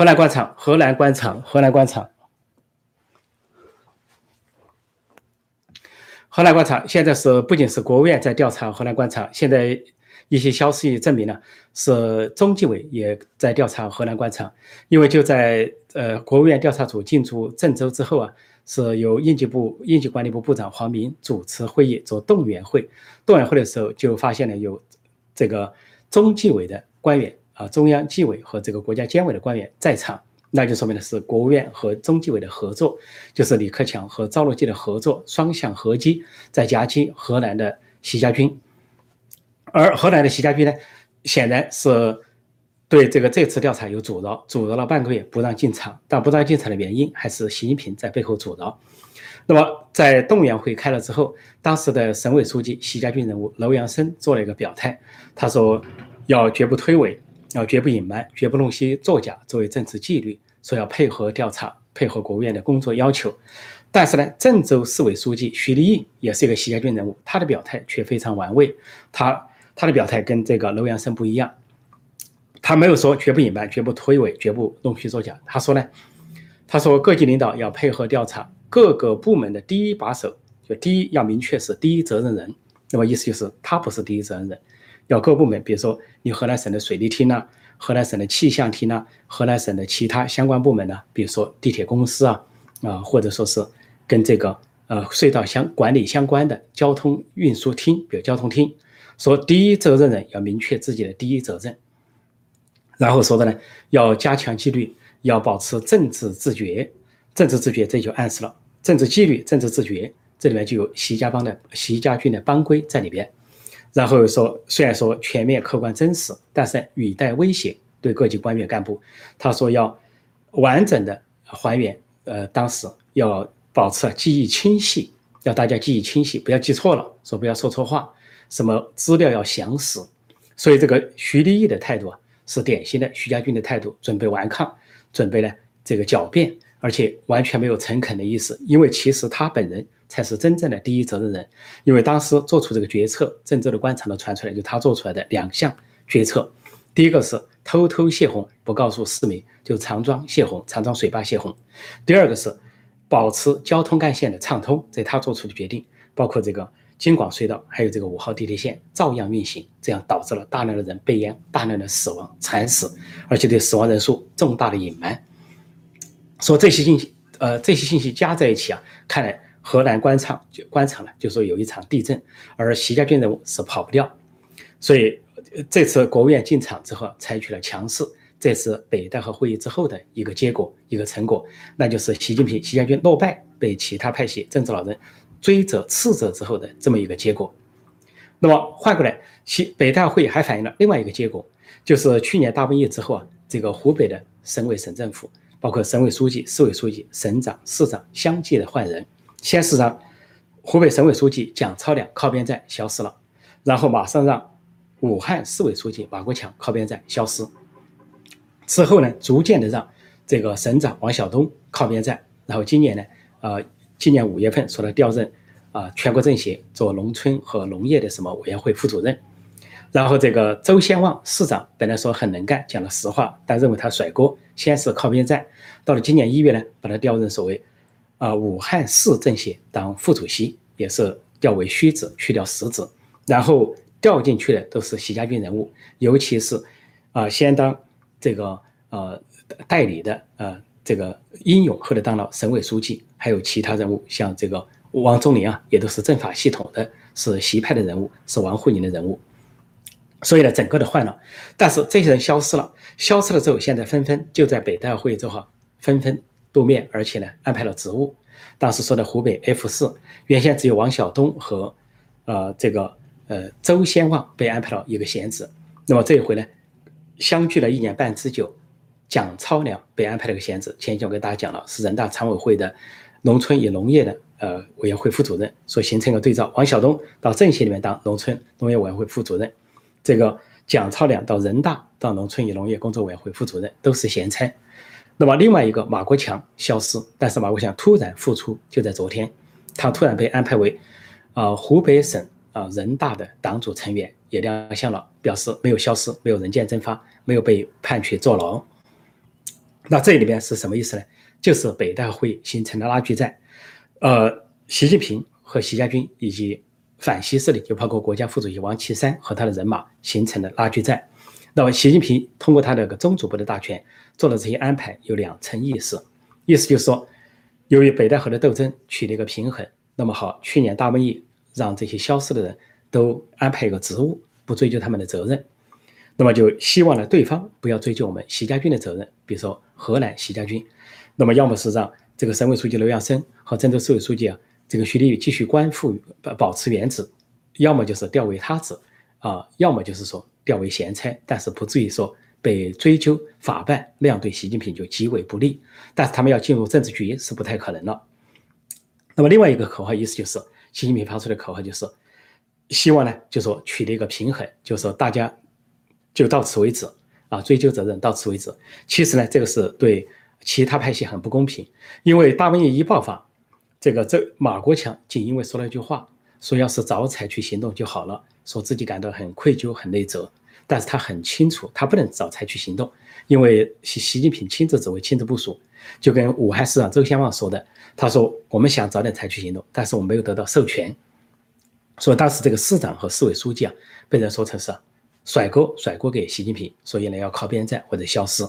河南官场，河南官场，河南官场，河南官场现在是不仅是国务院在调查河南官场，现在一些消息证明了，是中纪委也在调查河南官场，因为就在呃国务院调查组进驻郑州之后啊。是由应急部应急管理部部长黄明主持会议做动员会，动员会的时候就发现了有这个中纪委的官员啊，中央纪委和这个国家监委的官员在场，那就说明的是国务院和中纪委的合作，就是李克强和赵乐际的合作，双向合击在夹击河南的习家军，而河南的习家军呢，显然是。对这个这次调查有阻挠，阻挠了半个月不让进场，但不让进场的原因还是习近平在背后阻挠。那么在动员会开了之后，当时的省委书记习家军人物楼阳生做了一个表态，他说要绝不推诿，要绝不隐瞒，绝不弄虚作假作为政治纪律，说要配合调查，配合国务院的工作要求。但是呢，郑州市委书记徐立毅也是一个习家军人物，他的表态却非常玩味，他他的表态跟这个楼阳生不一样。他没有说绝不隐瞒、绝不推诿、绝不弄虚作假。他说呢，他说各级领导要配合调查，各个部门的第一把手，就第一要明确是第一责任人。那么意思就是他不是第一责任人，要各部门，比如说你河南省的水利厅呐，河南省的气象厅呐，河南省的其他相关部门呢，比如说地铁公司啊，啊或者说是跟这个呃隧道相管理相关的交通运输厅，比如交通厅，说第一责任人要明确自己的第一责任。然后说的呢，要加强纪律，要保持政治自觉。政治自觉，这就暗示了政治纪律、政治自觉，这里面就有习家帮的、习家军的帮规在里边。然后说，虽然说全面、客观、真实，但是语带威胁，对各级官员干部，他说要完整的还原，呃，当时要保持记忆清晰，要大家记忆清晰，不要记错了，说不要说错话，什么资料要详实。所以这个徐立毅的态度啊。是典型的徐家军的态度，准备顽抗，准备呢这个狡辩，而且完全没有诚恳的意思。因为其实他本人才是真正的第一责任人，因为当时做出这个决策，郑州的官场都传出来，就他做出来的两项决策。第一个是偷偷泄洪，不告诉市民，就长庄泄洪，长庄水坝泄洪。第二个是保持交通干线的畅通，这他做出的决定，包括这个。京广隧道还有这个五号地铁线照样运行，这样导致了大量的人被淹，大量的死亡惨死，而且对死亡人数重大的隐瞒。说这些信息，呃，这些信息加在一起啊，看来河南官场就官场了，就说有一场地震，而习家军人物是跑不掉。所以这次国务院进场之后采取了强势，这是北戴河会议之后的一个结果，一个成果，那就是习近平、习家军落败，被其他派系政治老人。追责斥责之后的这么一个结果，那么换过来，其北大会议还反映了另外一个结果，就是去年大瘟疫之后啊，这个湖北的省委省政府，包括省委书记、市委书记、省长、市长相继的换人。先是让湖北省委书记蒋超良靠边站消失了，然后马上让武汉市委书记马国强靠边站消失，之后呢，逐渐的让这个省长王晓东靠边站，然后今年呢，呃。今年五月份说他调任啊全国政协做农村和农业的什么委员会副主任，然后这个周先旺市长本来说很能干，讲了实话，但认为他甩锅，先是靠边站，到了今年一月呢，把他调任所谓啊武汉市政协当副主席，也是调为虚职，去掉实职，然后调进去的都是习家军人物，尤其是啊先当这个呃代理的呃。这个英勇后来当了省委书记，还有其他人物，像这个王忠林啊，也都是政法系统的，是习派的人物，是王沪宁的人物。所以呢，整个的换了，但是这些人消失了，消失了之后，现在纷纷就在北戴会之后纷纷露面，而且呢安排了职务。当时说的湖北 F 四，原先只有王晓东和呃这个呃周先旺被安排了一个闲职，那么这一回呢，相距了一年半之久。蒋超良被安排了个闲职，前几天我给大家讲了，是人大常委会的农村与农业的呃委员会副主任，所形成一个对照。王晓东到政协里面当农村农业委员会副主任，这个蒋超良到人大到农村与农业工作委员会副主任，都是闲差。那么另外一个马国强消失，但是马国强突然复出，就在昨天，他突然被安排为啊湖北省啊人大的党组成员，也亮相了，表示没有消失，没有人间蒸发，没有被判去坐牢。那这里面是什么意思呢？就是北大会形成的拉锯战，呃，习近平和习家军以及反西势力，就包括国家副主席王岐山和他的人马形成的拉锯战。那么，习近平通过他的个中组部的大权做的这些安排有两层意思，意思就是说，由于北戴河的斗争取得一个平衡，那么好，去年大瘟疫让这些消失的人都安排一个职务，不追究他们的责任。那么就希望呢，对方不要追究我们习家军的责任，比如说河南习家军，那么要么是让这个省委书记刘阳生和郑州市委书记啊，这个徐立宇继续官复保保持原职，要么就是调为他职，啊，要么就是说调为闲差，但是不至于说被追究法办，那样对习近平就极为不利。但是他们要进入政治局是不太可能了。那么另外一个口号意思就是，习近平发出的口号就是，希望呢，就说取得一个平衡，就是说大家。就到此为止啊！追究责任到此为止。其实呢，这个是对其他派系很不公平，因为大瘟疫一爆发，这个这马国强仅因为说了一句话，说要是早采取行动就好了，说自己感到很愧疚、很内责。但是他很清楚，他不能早采取行动，因为习习近平亲自指挥、亲自部署。就跟武汉市长周先旺说的，他说我们想早点采取行动，但是我没有得到授权。所以当时这个市长和市委书记啊，被人说成是。甩锅甩锅给习近平，所以呢要靠边站或者消失。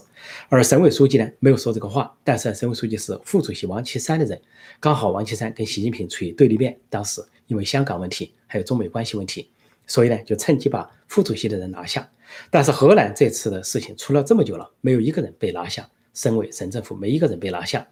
而省委书记呢没有说这个话，但是省委书记是副主席王岐山的人，刚好王岐山跟习近平处于对立面，当时因为香港问题还有中美关系问题，所以呢就趁机把副主席的人拿下。但是河南这次的事情出了这么久了，没有一个人被拿下，省委省政府没一个人被拿下，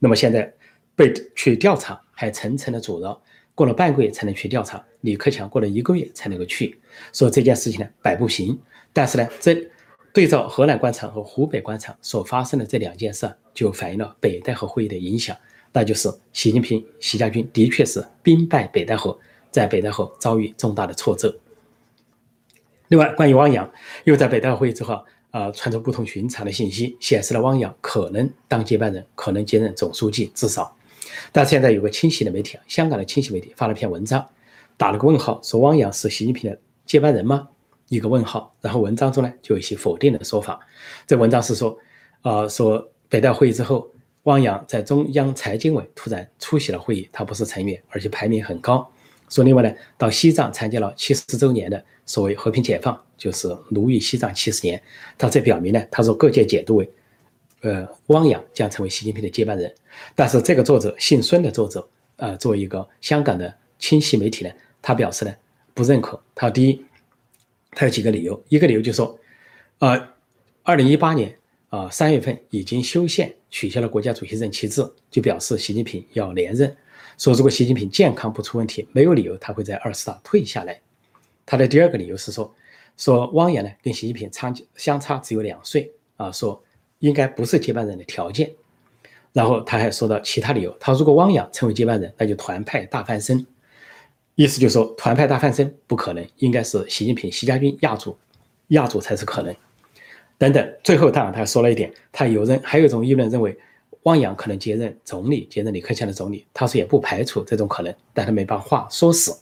那么现在被去调查还层层的阻挠。过了半个月才能去调查，李克强过了一个月才能够去，说这件事情呢摆不平。但是呢，这对照河南官场和湖北官场所发生的这两件事，就反映了北戴河会议的影响，那就是习近平、习家军的确是兵败北戴河，在北戴河遭遇重大的挫折。另外，关于汪洋，又在北戴河会议之后啊，传出不同寻常的信息，显示了汪洋可能当接班人，可能接任总书记，至少。但现在有个清晰的媒体，香港的清晰媒体发了篇文章，打了个问号，说汪洋是习近平的接班人吗？一个问号。然后文章中呢就有一些否定的说法。这文章是说，啊，说北戴会议之后，汪洋在中央财经委突然出席了会议，他不是成员，而且排名很高。说另外呢，到西藏参加了七十周年的所谓和平解放，就是奴役西藏七十年。他这表明呢，他说各界解读为。呃，汪洋将成为习近平的接班人，但是这个作者姓孙的作者，呃，作为一个香港的清晰媒体呢，他表示呢不认可。他第一，他有几个理由，一个理由就是说，呃，二零一八年啊三月份已经修宪取消了国家主席任期制，就表示习近平要连任。说如果习近平健康不出问题，没有理由他会在二十大退下来。他的第二个理由是说，说汪洋呢跟习近平差相差只有两岁啊，说。应该不是接班人的条件，然后他还说到其他理由。他如果汪洋成为接班人，那就团派大翻身，意思就是说团派大翻身不可能，应该是习近平、习家军压住，压住才是可能。等等，最后当然他说了一点，他有人还有一种议论认为汪洋可能接任总理，接任李克强的总理。他说也不排除这种可能，但他没把话说死。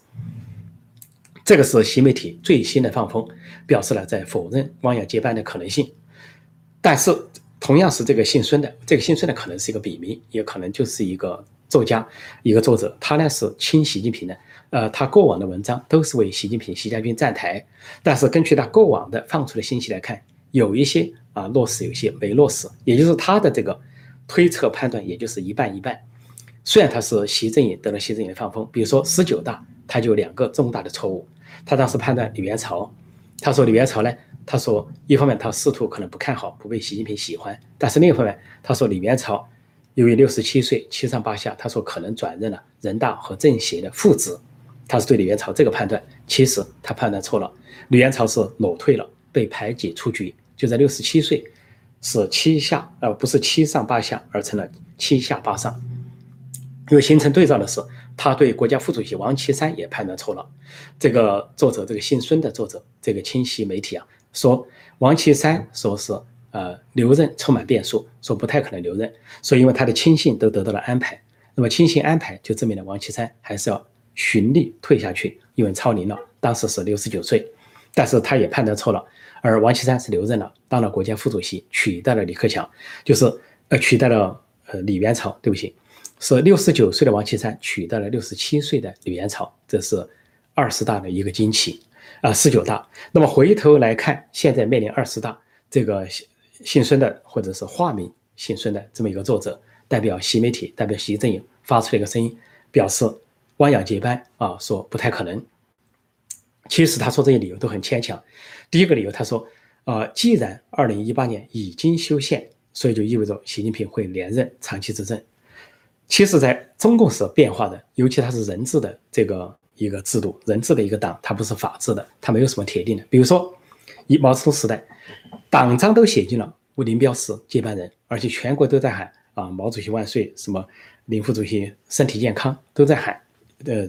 这个是新媒体最新的放风，表示了在否认汪洋接班的可能性，但是。同样是这个姓孙的，这个姓孙的可能是一个笔名，也可能就是一个作家，一个作者。他呢是亲习近平的，呃，他过往的文章都是为习近平、习家军站台。但是根据他过往的放出的信息来看，有一些啊落实，有些没落实，也就是他的这个推测判断，也就是一半一半。虽然他是习正营得了习正营的放风，比如说十九大，他就两个重大的错误。他当时判断李元朝，他说李元朝呢。他说，一方面他仕途可能不看好，不被习近平喜欢；但是另一方面，他说李元朝由于六十七岁七上八下，他说可能转任了人大和政协的副职。他是对李元朝这个判断，其实他判断错了。李元朝是裸退了，被排挤出局，就在六十七岁，是七下，而不是七上八下，而成了七下八上。因为形成对照的是。他对国家副主席王岐山也判断错了。这个作者，这个姓孙的作者，这个清晰媒体啊，说王岐山说是呃留任充满变数，说不太可能留任，说因为他的亲信都得到了安排。那么亲信安排就证明了王岐山还是要循例退下去，因为超龄了，当时是六十九岁。但是他也判断错了，而王岐山是留任了，当了国家副主席，取代了李克强，就是呃，取代了呃李元朝，对不起，是六十九岁的王岐山取代了六十七岁的李元朝，这是二十大的一个惊奇啊，十九大。那么回头来看，现在面临二十大，这个姓姓孙的或者是化名姓孙的这么一个作者，代表习媒体，代表习阵营发出了一个声音，表示汪洋接班啊，说不太可能。其实他说这些理由都很牵强。第一个理由，他说，呃，既然二零一八年已经修宪，所以就意味着习近平会连任长期执政。其实，在中共是变化的，尤其它是人治的这个一个制度，人治的一个党，它不是法治的，它没有什么铁定的。比如说，以毛泽东时代，党章都写进了为林彪是接班人，而且全国都在喊啊，毛主席万岁，什么林副主席身体健康都在喊，呃，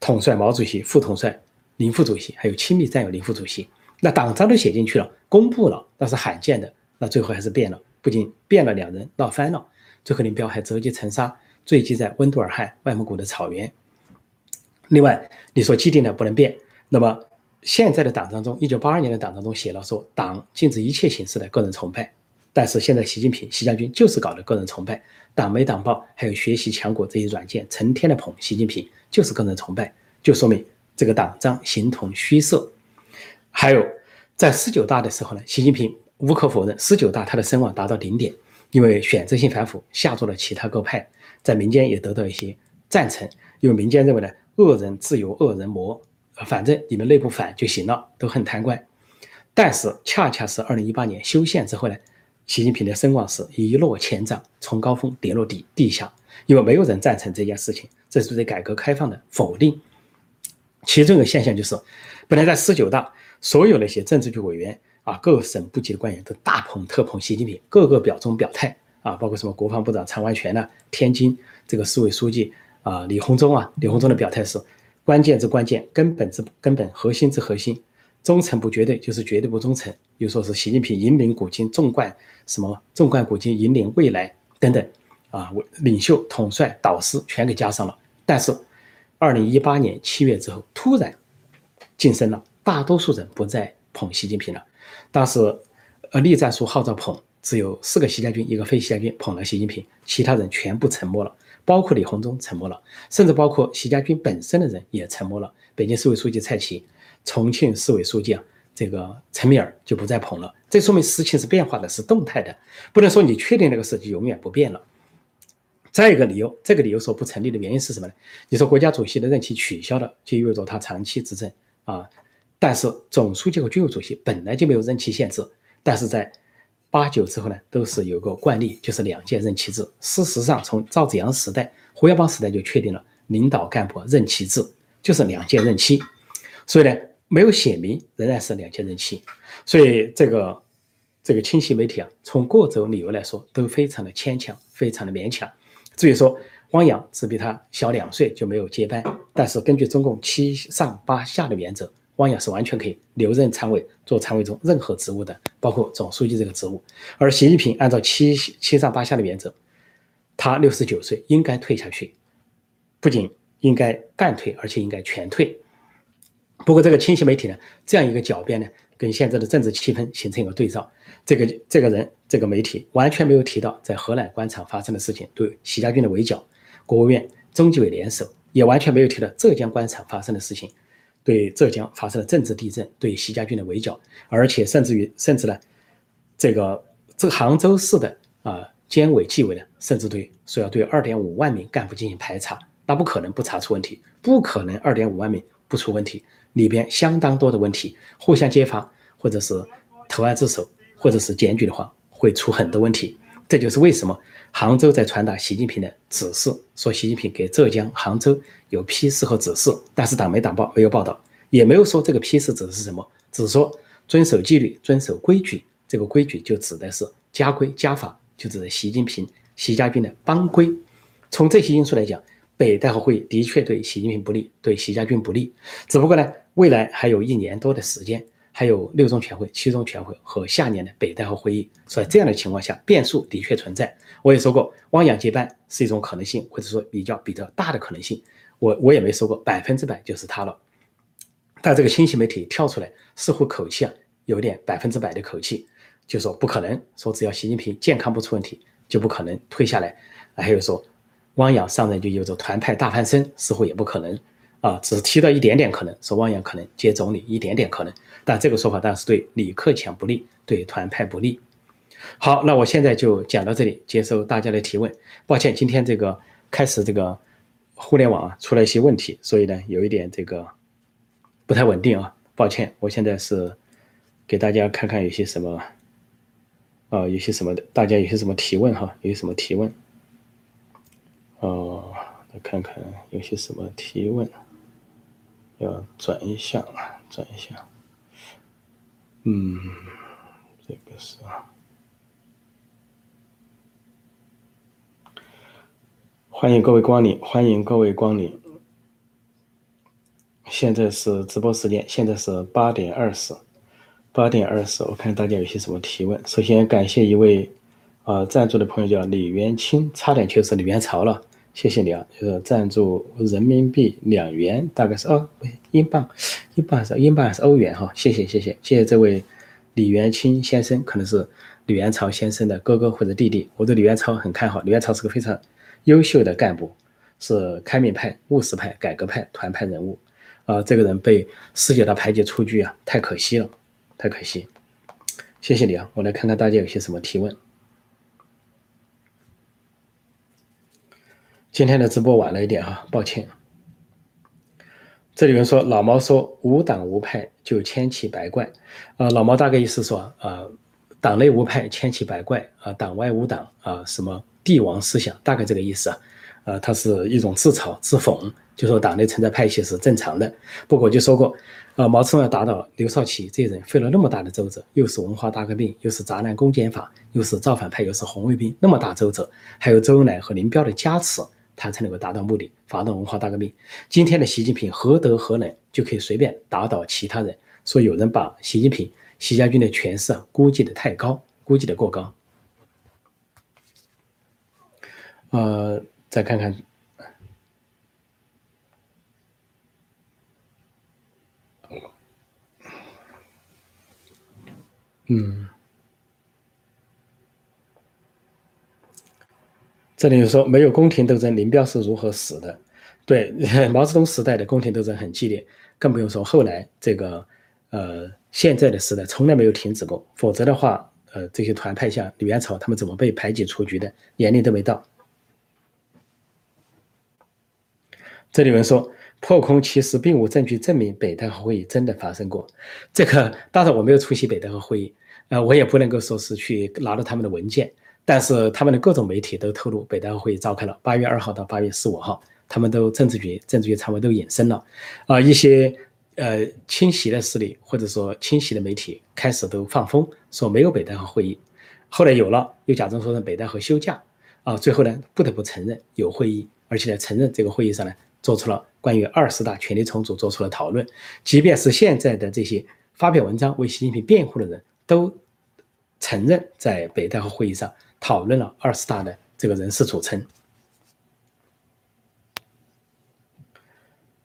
统帅毛主席，副统帅。林副主席还有亲密战友林副主席，那党章都写进去了，公布了，那是罕见的。那最后还是变了，不仅变了，两人闹翻了。最后林彪还折戟沉沙，坠机在温都尔汗外蒙古的草原。另外，你说既定的不能变，那么现在的党章中，一九八二年的党章中写了说，党禁止一切形式的个人崇拜。但是现在习近平、习将军就是搞的个人崇拜，党媒、党报还有学习强国这些软件，成天的捧习近平，就是个人崇拜，就说明。这个党章形同虚设，还有在十九大的时候呢，习近平无可否认，十九大他的声望达到顶点，因为选择性反腐吓住了其他各派，在民间也得到一些赞成，因为民间认为呢，恶人自有恶人磨，反正你们内部反就行了，都很贪官。但是恰恰是二零一八年修宪之后呢，习近平的声望是一落千丈，从高峰跌落地地下，因为没有人赞成这件事情，这是对改革开放的否定。其中一个现象就是，本来在十九大，所有那些政治局委员啊，各省部级的官员都大捧特捧习近平，个个表忠表态啊，包括什么国防部长常万全呐，天津这个市委书记啊李鸿忠啊，李鸿忠的表态是关键之关键，根本之根本，核心之核心，忠诚不绝对就是绝对不忠诚，又说是习近平引领古今，纵贯什么纵贯古今，引领未来等等啊，领袖统帅导师全给加上了，但是。二零一八年七月之后，突然晋升了，大多数人不再捧习近平了。当时，呃，栗战书号召捧，只有四个习家军，一个非习家军捧了习近平，其他人全部沉默了，包括李鸿忠沉默了，甚至包括习家军本身的人也沉默了。北京市委书记蔡奇，重庆市委书记啊，这个陈敏尔就不再捧了。这说明事情是变化的，是动态的，不能说你确定那个事就永远不变了。再一个理由，这个理由说不成立的原因是什么呢？你说国家主席的任期取消了，就意味着他长期执政啊。但是总书记和军委主席本来就没有任期限制，但是在八九之后呢，都是有个惯例，就是两届任期制。事实上，从赵紫阳时代、胡耀邦时代就确定了领导干部任期制，就是两届任期。所以呢，没有写明仍然是两届任期。所以这个这个清晰媒体啊，从各种理由来说都非常的牵强，非常的勉强。至于说汪洋只比他小两岁就没有接班，但是根据中共七上八下的原则，汪洋是完全可以留任常委，做常委中任何职务的，包括总书记这个职务。而习近平按照七七上八下的原则，他六十九岁应该退下去，不仅应该半退，而且应该全退。不过这个清晰媒体呢，这样一个狡辩呢，跟现在的政治气氛形成一个对照。这个这个人，这个媒体完全没有提到在河南官场发生的事情，对习家军的围剿，国务院、中纪委联手，也完全没有提到浙江官场发生的事情，对浙江发生了政治地震，对习家军的围剿，而且甚至于甚至呢，这个这杭州市的啊监委纪委呢，甚至对说要对二点五万名干部进行排查，那不可能不查出问题，不可能二点五万名不出问题，里边相当多的问题，互相揭发或者是投案自首。或者是检举的话，会出很多问题。这就是为什么杭州在传达习近平的指示，说习近平给浙江杭州有批示和指示，但是党媒党报没有报道，也没有说这个批示指的是什么，只说遵守纪律、遵守规矩。这个规矩就指的是家规家法，就指的习近平、习家军的帮规。从这些因素来讲，北戴河会议的确对习近平不利，对习家军不利。只不过呢，未来还有一年多的时间。还有六中全会、七中全会和下年的北戴河会议，所以这样的情况下，变数的确存在。我也说过，汪洋接班是一种可能性，或者说比较比较大的可能性。我我也没说过百分之百就是他了。但这个新兴媒体跳出来，似乎口气啊有点百分之百的口气，就说不可能，说只要习近平健康不出问题，就不可能退下来。还有说，汪洋上任就有着团派大翻身，似乎也不可能啊，只提到一点点可能，说汪洋可能接总理一点点可能，但这个说法当然是对李克强不利，对团派不利。好，那我现在就讲到这里，接受大家的提问。抱歉，今天这个开始这个互联网啊出了一些问题，所以呢有一点这个不太稳定啊，抱歉。我现在是给大家看看有些什么啊，有些什么的，大家有些什么提问哈，有些什么提问。哦，来看看有些什么提问，要转一下啊，转一下。嗯，这个是啊，欢迎各位光临，欢迎各位光临。现在是直播时间，现在是八点二十，八点二十，我看大家有些什么提问。首先感谢一位啊赞助的朋友叫李元清，差点就是李元朝了。谢谢你啊，就是赞助人民币两元，大概是哦，英镑，英镑还是英镑还是欧元哈？谢谢谢谢谢谢这位李元清先生，可能是李元朝先生的哥哥或者弟弟。我对李元朝很看好，李元朝是个非常优秀的干部，是开明派、务实派、改革派、团派人物。啊，这个人被世界的排挤出局啊，太可惜了，太可惜。谢谢你啊，我来看看大家有些什么提问。今天的直播晚了一点啊，抱歉。这里面说老毛说无党无派就千奇百怪，啊，老毛大概意思说啊，党内无派千奇百怪啊，党外无党啊，什么帝王思想，大概这个意思啊，啊，它是一种自嘲自讽，就说党内存在派系是正常的。不过就说过，啊，毛泽东要打倒刘少奇这人费了那么大的周折，又是文化大革命，又是砸烂公检法，又是造反派，又是红卫兵，那么大周折，还有周恩来和林彪的加持。他才能够达到目的，发动文化大革命。今天的习近平何德何能，就可以随便打倒其他人？说有人把习近平、习家军的权势估计的太高，估计的过高。呃，再看看，嗯。这里说没有宫廷斗争，林彪是如何死的？对，毛泽东时代的宫廷斗争很激烈，更不用说后来这个，呃，现在的时代从来没有停止过。否则的话，呃，这些团派像元朝他们怎么被排挤出局的？年龄都没到。这里面说破空其实并无证据证明北戴河会议真的发生过。这个当然我没有出席北戴河会议，呃，我也不能够说是去拿到他们的文件。但是他们的各种媒体都透露，北戴河会议召开了八月二号到八月十五号，他们都政治局、政治局常委都隐身了，啊，一些呃清晰的势力或者说清晰的媒体开始都放风说没有北戴河会议，后来有了，又假装说成北戴河休假，啊，最后呢不得不承认有会议，而且呢承认这个会议上呢做出了关于二十大权力重组做出了讨论，即便是现在的这些发表文章为习近平辩护的人都承认在北戴河会议上。讨论了二十大的这个人事组成，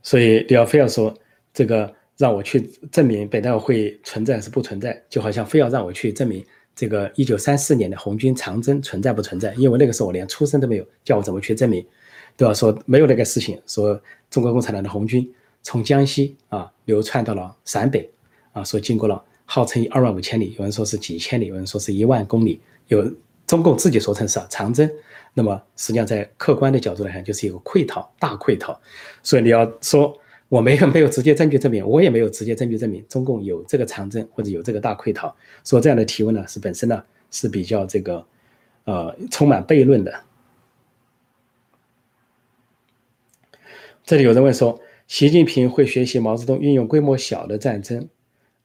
所以你要非要说这个让我去证明北戴会存在是不存在，就好像非要让我去证明这个一九三四年的红军长征存在不存在，因为那个时候我连出生都没有，叫我怎么去证明？对吧？说没有那个事情，说中国共产党的红军从江西啊流窜到了陕北啊，说经过了号称二万五千里，有人说是几千里，有人说是一万公里，有。中共自己说成是长征，那么实际上在客观的角度来看，就是一个溃逃，大溃逃。所以你要说我没有没有直接证据证明，我也没有直接证据证明中共有这个长征或者有这个大溃逃。说这样的提问呢，是本身呢是比较这个呃充满悖论的。这里有人问说，习近平会学习毛泽东运用规模小的战争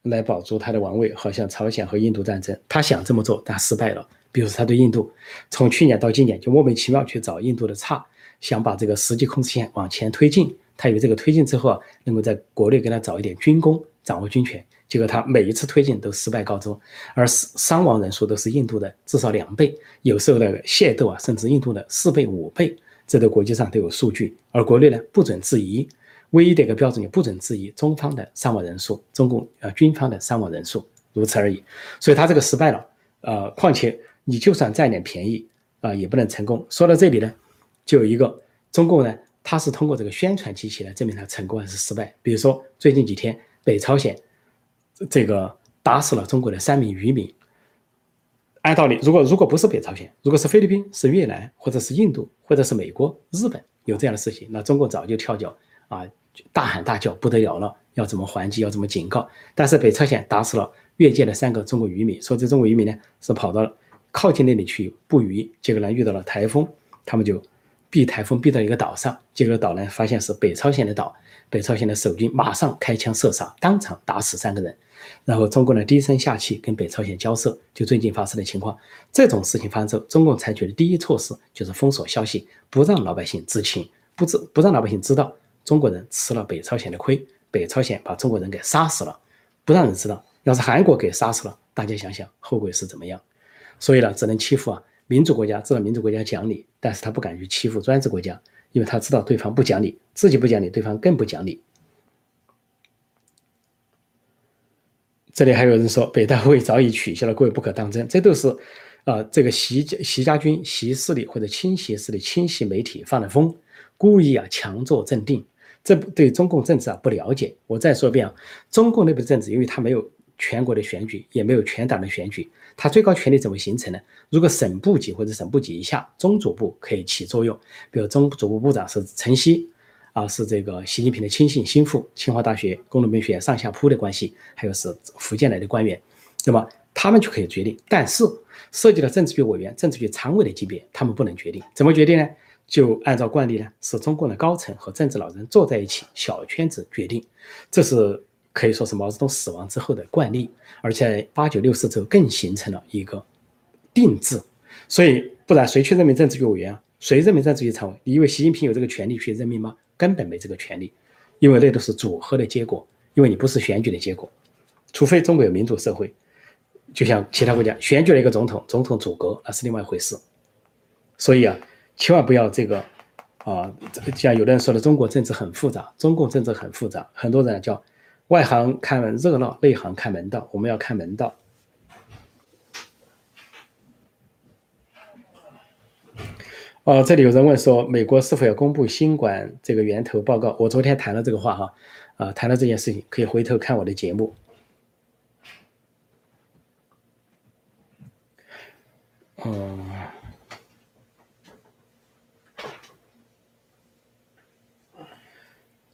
来保住他的王位，好像朝鲜和印度战争，他想这么做，但失败了。比如说，他对印度，从去年到今年就莫名其妙去找印度的差，想把这个实际控制线往前推进。他以为这个推进之后啊，能够在国内给他找一点军功，掌握军权。结果他每一次推进都失败告终，而伤伤亡人数都是印度的至少两倍，有时候的械斗啊，甚至印度的四倍五倍，这个国际上都有数据。而国内呢，不准质疑，唯一的一个标准就不准质疑中方的伤亡人数，中共呃军方的伤亡人数，如此而已。所以他这个失败了，呃，况且。你就算占点便宜，啊，也不能成功。说到这里呢，就有一个中共呢，他是通过这个宣传机器来证明他成功还是失败。比如说最近几天，北朝鲜这个打死了中国的三名渔民。按道理，如果如果不是北朝鲜，如果是菲律宾、是越南，或者是印度，或者是美国、日本有这样的事情，那中共早就跳脚啊，大喊大叫不得了了，要怎么还击，要怎么警告。但是北朝鲜打死了越界的三个中国渔民，说这中国渔民呢是跑到靠近那里去捕鱼，结果呢遇到了台风，他们就避台风避到一个岛上，结果岛呢发现是北朝鲜的岛，北朝鲜的守军马上开枪射杀，当场打死三个人。然后中国呢低声下气跟北朝鲜交涉，就最近发生的情况，这种事情发生之后，中共采取的第一措施就是封锁消息，不让老百姓知情，不知不让老百姓知道中国人吃了北朝鲜的亏，北朝鲜把中国人给杀死了，不让人知道。要是韩国给杀死了，大家想想后果是怎么样？所以呢，只能欺负啊民主国家，知道民主国家讲理，但是他不敢去欺负专制国家，因为他知道对方不讲理，自己不讲理，对方更不讲理。这里还有人说北大会早已取消了，各位不可当真，这都是，啊，这个习习家军、习势力或者亲习势力、亲习媒体放的风，故意啊强作镇定，这对中共政治啊不了解。我再说一遍啊，中共内部政治，因为它没有全国的选举，也没有全党的选举，它最高权力怎么形成呢？如果省部级或者省部级以下中组部可以起作用，比如中组部部长是陈希。啊，是这个习近平的亲信心腹，清华大学工农兵学院上下铺的关系，还有是福建来的官员，那么他们就可以决定。但是涉及到政治局委员、政治局常委的级别，他们不能决定。怎么决定呢？就按照惯例呢，是中共的高层和政治老人坐在一起，小圈子决定。这是可以说是毛泽东死亡之后的惯例，而且八九六四之后更形成了一个定制。所以，不然谁去任命政治局委员啊？谁任命政治局常委？你以为习近平有这个权利去任命吗？根本没这个权利，因为那都是组合的结果，因为你不是选举的结果，除非中国有民主社会，就像其他国家选举了一个总统，总统组阁那是另外一回事。所以啊，千万不要这个啊，像有的人说的，中国政治很复杂，中共政治很复杂，很多人叫外行看热闹，内行看门道，我们要看门道。哦，这里有人问说，美国是否要公布新冠这个源头报告？我昨天谈了这个话哈，啊，谈了这件事情，可以回头看我的节目。嗯。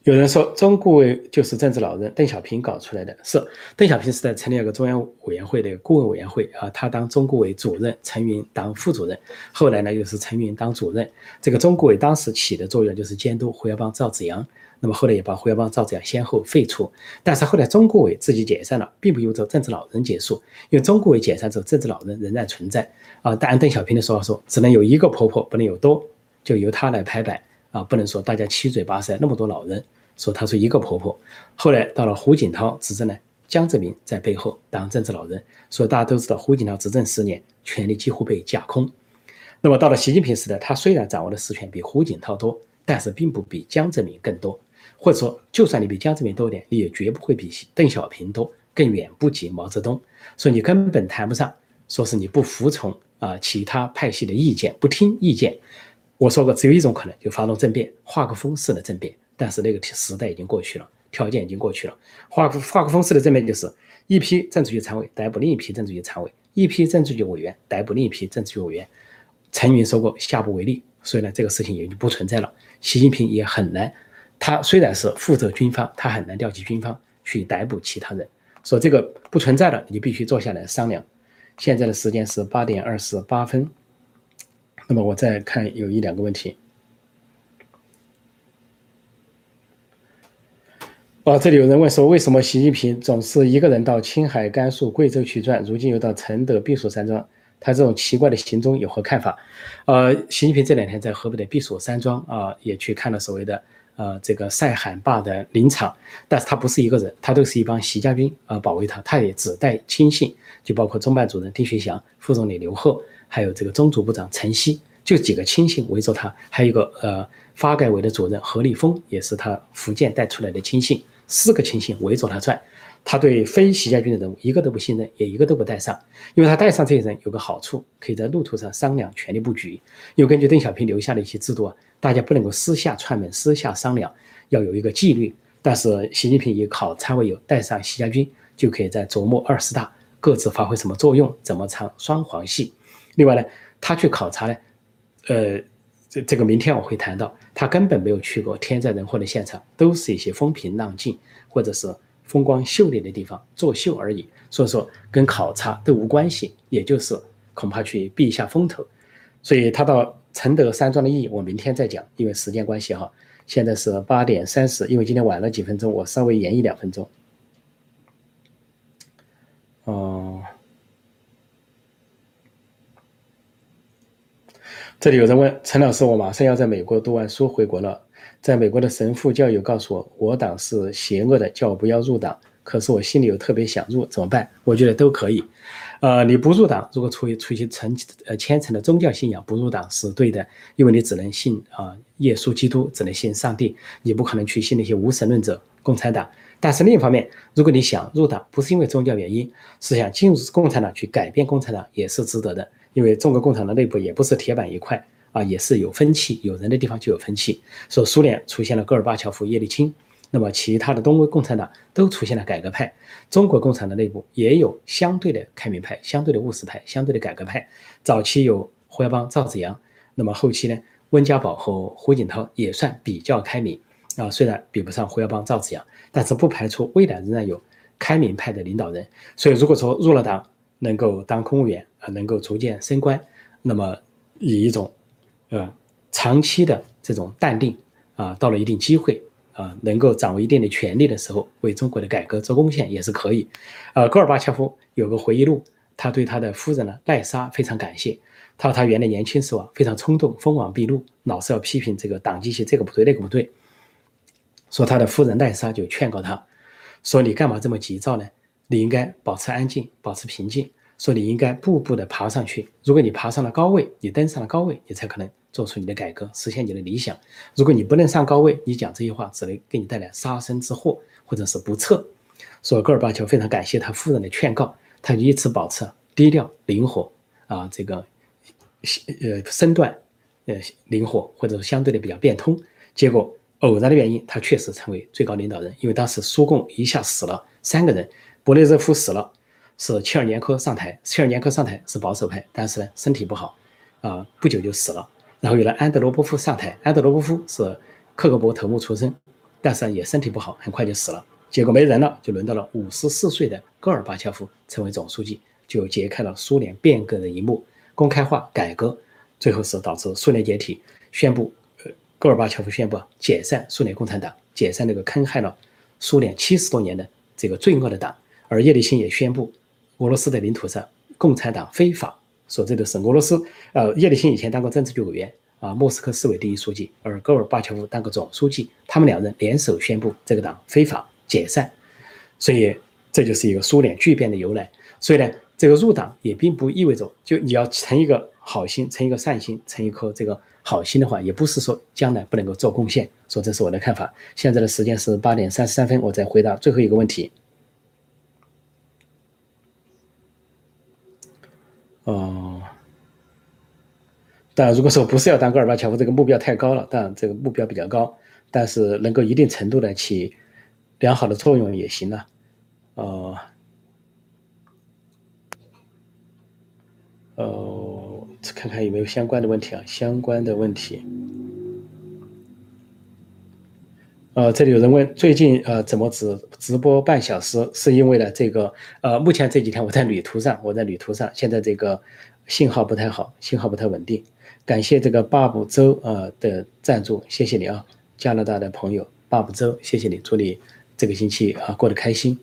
有人说，中顾委就是政治老人邓小平搞出来的，是邓小平时代成立了个中央委员会的顾问委员会啊，他当中顾委主任，陈云当副主任，后来呢又是陈云当主任。这个中顾委当时起的作用就是监督胡耀邦、赵紫阳，那么后来也把胡耀邦、赵紫阳先后废除。但是后来中顾委自己解散了，并不由着政治老人结束，因为中顾委解散之后，政治老人仍然存在啊。但按邓小平的说法说，只能有一个婆婆，不能有多，就由他来拍板。啊，不能说大家七嘴八舌那么多老人说他是一个婆婆。后来到了胡锦涛执政呢，江泽民在背后当政治老人。所以大家都知道，胡锦涛执政十年，权力几乎被架空。那么到了习近平时代，他虽然掌握的实权比胡锦涛多，但是并不比江泽民更多。或者说，就算你比江泽民多点，你也绝不会比邓小平多，更远不及毛泽东。所以你根本谈不上说是你不服从啊其他派系的意见，不听意见。我说过，只有一种可能，就发动政变，画个风式的政变。但是那个时代已经过去了，条件已经过去了。画个画个风式的政变，就是一批政治局常委逮捕另一批政治局常委，一批政治局委员逮捕另一批政治局委员。陈云说过，下不为例。所以呢，这个事情也就不存在了。习近平也很难，他虽然是负责军方，他很难调集军方去逮捕其他人。说这个不存在了，你必须坐下来商量。现在的时间是八点二十八分。那么我再看有一两个问题。哦，这里有人问说，为什么习近平总是一个人到青海、甘肃、贵州去转，如今又到承德避暑山庄？他这种奇怪的行踪有何看法？呃，习近平这两天在河北的避暑山庄啊，也去看了所谓的呃这个赛罕坝的林场，但是他不是一个人，他都是一帮习家军啊保卫他，他也只带亲信，就包括中办主任丁学祥、副总理刘鹤。还有这个中组部长陈希，就几个亲信围着他，还有一个呃发改委的主任何立峰，也是他福建带出来的亲信，四个亲信围着他转。他对非习家军的人物一个都不信任，也一个都不带上，因为他带上这些人有个好处，可以在路途上商量权力布局。又根据邓小平留下的一些制度啊，大家不能够私下串门、私下商量，要有一个纪律。但是习近平以考参为由带上习家军，就可以在琢磨二十大各自发挥什么作用，怎么唱双簧戏。另外呢，他去考察呢，呃，这这个明天我会谈到，他根本没有去过天灾人祸的现场，都是一些风平浪静或者是风光秀丽的地方作秀而已。所以说跟考察都无关系，也就是恐怕去避一下风头。所以他到承德山庄的意义，我明天再讲，因为时间关系哈。现在是八点三十，因为今天晚了几分钟，我稍微延一两分钟。哦。这里有人问陈老师：“我马上要在美国读完书回国了，在美国的神父教友告诉我，我党是邪恶的，叫我不要入党。可是我心里又特别想入，怎么办？我觉得都可以。呃，你不入党，如果出于出于成呃虔诚的宗教信仰不入党是对的，因为你只能信啊耶稣基督，只能信上帝，你不可能去信那些无神论者共产党。但是另一方面，如果你想入党，不是因为宗教原因，是想进入共产党去改变共产党，也是值得的。”因为中国共产党内部也不是铁板一块啊，也是有分歧，有人的地方就有分歧。说苏联出现了戈尔巴乔夫、叶利钦，那么其他的东欧共产党都出现了改革派。中国共产党内部也有相对的开明派、相对的务实派、相对的改革派。早期有胡耀邦、赵紫阳，那么后期呢，温家宝和胡锦涛也算比较开明啊，虽然比不上胡耀邦、赵紫阳，但是不排除未来仍然有开明派的领导人。所以如果说入了党，能够当公务员啊，能够逐渐升官，那么以一种，呃，长期的这种淡定啊，到了一定机会啊，能够掌握一定的权力的时候，为中国的改革做贡献也是可以。呃，戈尔巴乔夫有个回忆录，他对他的夫人呢赖莎非常感谢。他说他原来年轻时候啊非常冲动，锋芒毕露，老是要批评这个党机器这个不对那个不对。说他的夫人赖莎就劝告他，说你干嘛这么急躁呢？你应该保持安静，保持平静。说你应该步步的爬上去。如果你爬上了高位，你登上了高位，你才可能做出你的改革，实现你的理想。如果你不能上高位，你讲这些话只能给你带来杀身之祸，或者是不测。说戈尔巴乔非常感谢他夫人的劝告，他就一直保持低调、灵活啊，这个呃身段呃灵活，或者说相对的比较变通。结果偶然的原因，他确实成为最高领导人，因为当时苏共一下死了三个人。勃列日夫死了，是切尔年科上台。切尔年科上台是保守派，但是呢身体不好，啊不久就死了。然后有了安德罗波夫上台，安德罗波夫是克格勃头目出身，但是也身体不好，很快就死了。结果没人了，就轮到了五十四岁的戈尔巴乔夫成为总书记，就揭开了苏联变革的一幕，公开化改革，最后是导致苏联解体，宣布呃戈尔巴乔夫宣布解散苏联共产党，解散那个坑害了苏联七十多年的这个罪恶的党。而叶利钦也宣布，俄罗斯的领土上共产党非法，所在的是俄罗斯。呃，叶利钦以前当过政治局委员啊，莫斯科市委第一书记，而戈尔巴乔夫当过总书记，他们两人联手宣布这个党非法解散，所以这就是一个苏联巨变的由来。所以呢，这个入党也并不意味着就你要成一个好心，成一个善心，成一颗这个好心的话，也不是说将来不能够做贡献。说这是我的看法。现在的时间是八点三十三分，我再回答最后一个问题。哦，但如果说不是要当戈尔巴乔夫，这个目标太高了，但这个目标比较高，但是能够一定程度的起良好的作用也行了。哦，哦，看看有没有相关的问题啊？相关的问题。呃，这里有人问，最近呃怎么只直播半小时？是因为呢这个呃，目前这几天我在旅途上，我在旅途上，现在这个信号不太好，信号不太稳定。感谢这个巴布州呃的赞助，谢谢你啊，加拿大的朋友巴布州，谢谢你，祝你这个星期啊过得开心。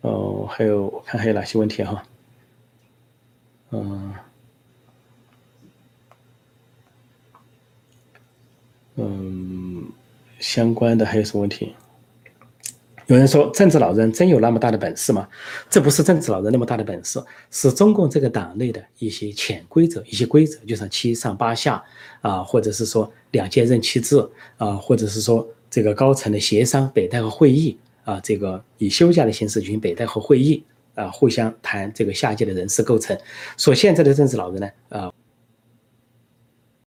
哦，还有我看还有哪些问题哈？嗯。嗯，相关的还有什么问题？有人说政治老人真有那么大的本事吗？这不是政治老人那么大的本事，是中共这个党内的一些潜规则、一些规则，就像七上八下啊，或者是说两届任期制啊，或者是说这个高层的协商、北戴河会议啊，这个以休假的形式举行北戴河会议啊，互相谈这个下届的人事构成。说现在的政治老人呢，啊。